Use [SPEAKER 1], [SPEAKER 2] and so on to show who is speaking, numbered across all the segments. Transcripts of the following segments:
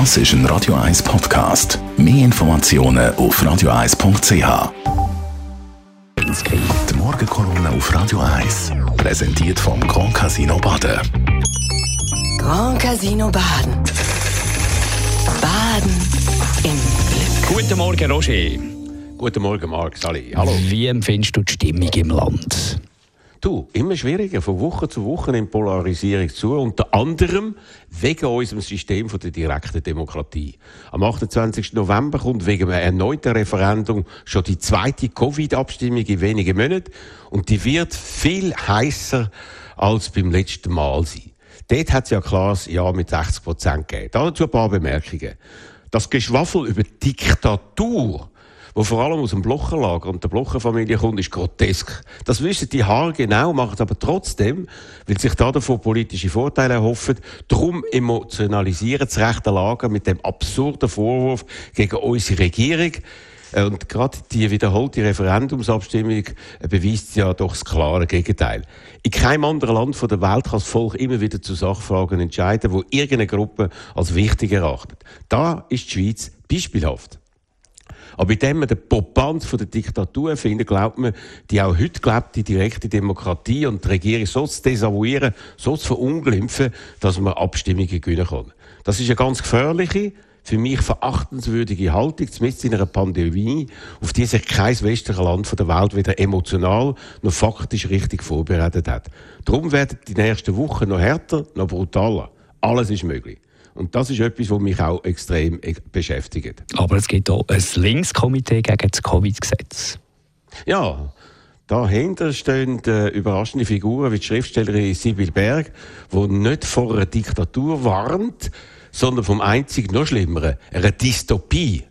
[SPEAKER 1] Das ist ein Radio 1 Podcast. Mehr Informationen auf radio1.ch. Die Morgenkolumne auf Radio 1 präsentiert vom Grand Casino Baden.
[SPEAKER 2] Grand Casino Baden. Baden im Glück.
[SPEAKER 3] Guten Morgen, Roger.
[SPEAKER 4] Guten Morgen, Marc, Sali. Hallo.
[SPEAKER 3] Wie empfindest du die Stimmung im Land?
[SPEAKER 4] Du, immer schwieriger. Von Woche zu Woche nimmt Polarisierung zu. Unter anderem wegen unserem System der direkten Demokratie. Am 28. November kommt wegen einem erneuten Referendum schon die zweite Covid-Abstimmung in wenigen Monaten. Und die wird viel heißer als beim letzten Mal sein. Dort hat es ja klares Ja mit 60 Prozent gegeben. Dazu ein paar Bemerkungen. Das Geschwaffel über Diktatur wo vor allem aus dem Blocherlager und der Blocherfamilie kommt, ist grotesk. Das wissen die Haare genau, machen es aber trotzdem, weil sich da davon politische Vorteile erhoffen. Darum emotionalisieren das rechte Lager mit dem absurden Vorwurf gegen unsere Regierung. Äh, und gerade die wiederholte Referendumsabstimmung äh, beweist ja doch das klare Gegenteil. In keinem anderen Land der Welt kann das Volk immer wieder zu Sachfragen entscheiden, wo irgendeine Gruppe als wichtig erachtet. Da ist die Schweiz beispielhaft. Aber indem man den Popanz der Diktatur findet, glaubt man, die auch heute gelebte direkte Demokratie und die Regierung so zu desavouieren, so zu verunglimpfen, dass man Abstimmungen gewinnen kann. Das ist eine ganz gefährliche, für mich verachtenswürdige Haltung, zumindest in einer Pandemie, auf die sich kein westliches Land der Welt weder emotional noch faktisch richtig vorbereitet hat. Darum werden die nächsten Wochen noch härter, noch brutaler. Alles ist möglich. Und das ist etwas, was mich auch extrem e- beschäftigt.
[SPEAKER 3] Aber es gibt auch ein Linkskomitee gegen das Covid-Gesetz.
[SPEAKER 4] Ja, Dahinter stehen äh, überraschende Figuren wie die Schriftstellerin Sibyl Berg, die nicht vor einer Diktatur warnt, sondern vom einzig noch schlimmeren, einer Dystopie.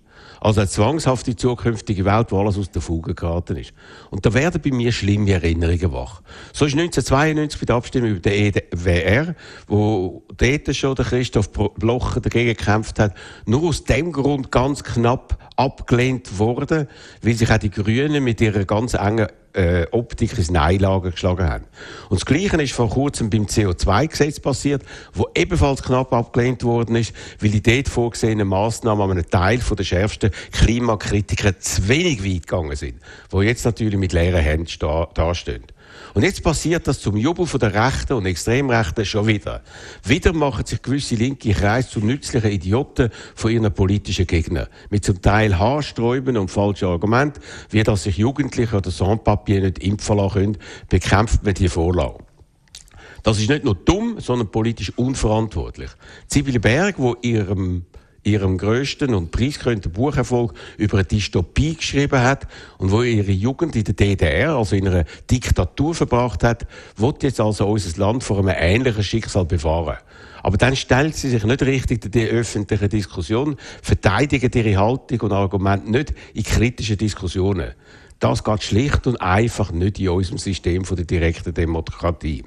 [SPEAKER 4] Also eine zwangshaft zukünftige Welt, wo alles aus der Fuge geraten ist. Und da werden bei mir schlimme Erinnerungen wach. So ist 1992 bei der Abstimmung über den EWR, wo dort schon der Christoph Blocher dagegen gekämpft hat, nur aus dem Grund ganz knapp abgelehnt worden, weil sich auch die Grünen mit ihrer ganz engen äh, Optik ins Neilager geschlagen haben. Und das Gleiche ist vor kurzem beim CO2-Gesetz passiert, wo ebenfalls knapp abgelehnt worden ist, weil die dort vorgesehenen Massnahmen an einem Teil der schärfsten Klimakritiker zu wenig weit gegangen sind, wo jetzt natürlich mit leeren Händen dastehen. Und jetzt passiert das zum Jubel von der Rechten und Extremrechten schon wieder. Wieder machen sich gewisse linke Kreise zu nützlichen Idioten von ihren politischen Gegnern. Mit zum Teil Haarsträuben und falschen Argumenten, wie dass sich Jugendliche oder Sandpapier nicht impfen lassen können, bekämpft man die Vorlage. Das ist nicht nur dumm, sondern politisch unverantwortlich. Sibylle Berg, wo ihrem ihrem größten und preisgekrönten Bucherfolg über eine Dystopie geschrieben hat und wo ihre Jugend in der DDR, also in einer Diktatur verbracht hat, wird jetzt also unser Land vor einem ähnlichen Schicksal bewahren. Aber dann stellt sie sich nicht richtig in die öffentliche Diskussion, verteidigt ihre Haltung und Argumente nicht in kritischen Diskussionen. Das geht schlicht und einfach nicht in unserem System von der direkten Demokratie.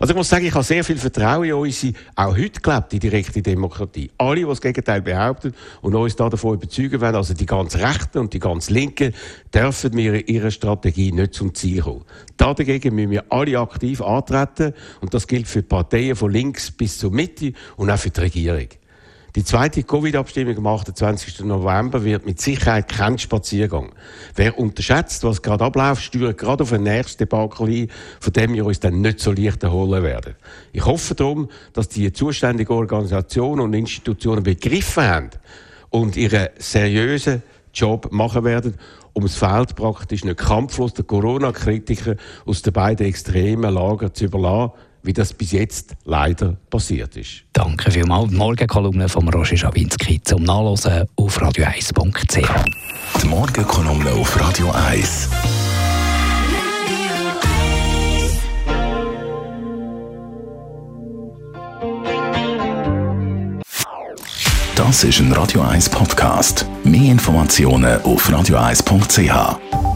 [SPEAKER 4] Also ich muss sagen, ich habe sehr viel Vertrauen in unsere, auch heute gelebt, die direkte Demokratie. Alle, die das Gegenteil behaupten und uns da davon überzeugen wollen, also die ganz Rechten und die ganz Linken, dürfen wir ihre Strategie nicht zum Ziel kommen. Dagegen müssen wir alle aktiv antreten und das gilt für die Parteien von links bis zur Mitte und auch für die Regierung. Die zweite Covid-Abstimmung am 28. November wird mit Sicherheit kein Spaziergang. Wer unterschätzt, was gerade abläuft, steuert gerade auf ein nächstes Debakel ein, von dem wir uns dann nicht so leicht erholen werden. Ich hoffe darum, dass die zuständigen Organisationen und Institutionen begriffen haben und ihren seriösen Job machen werden, um das Feld praktisch nicht kampflos der Corona-Kritiker aus den beiden extremen Lagern zu überlassen, wie das bis jetzt leider passiert ist.
[SPEAKER 3] Danke vielmals. Die Morgenkolumne von Roger Schawinski zum Nachlesen auf radio1.ch.
[SPEAKER 1] Die Morgenkolumne auf Radio 1. Das ist ein Radio 1 Podcast. Mehr Informationen auf radio1.ch.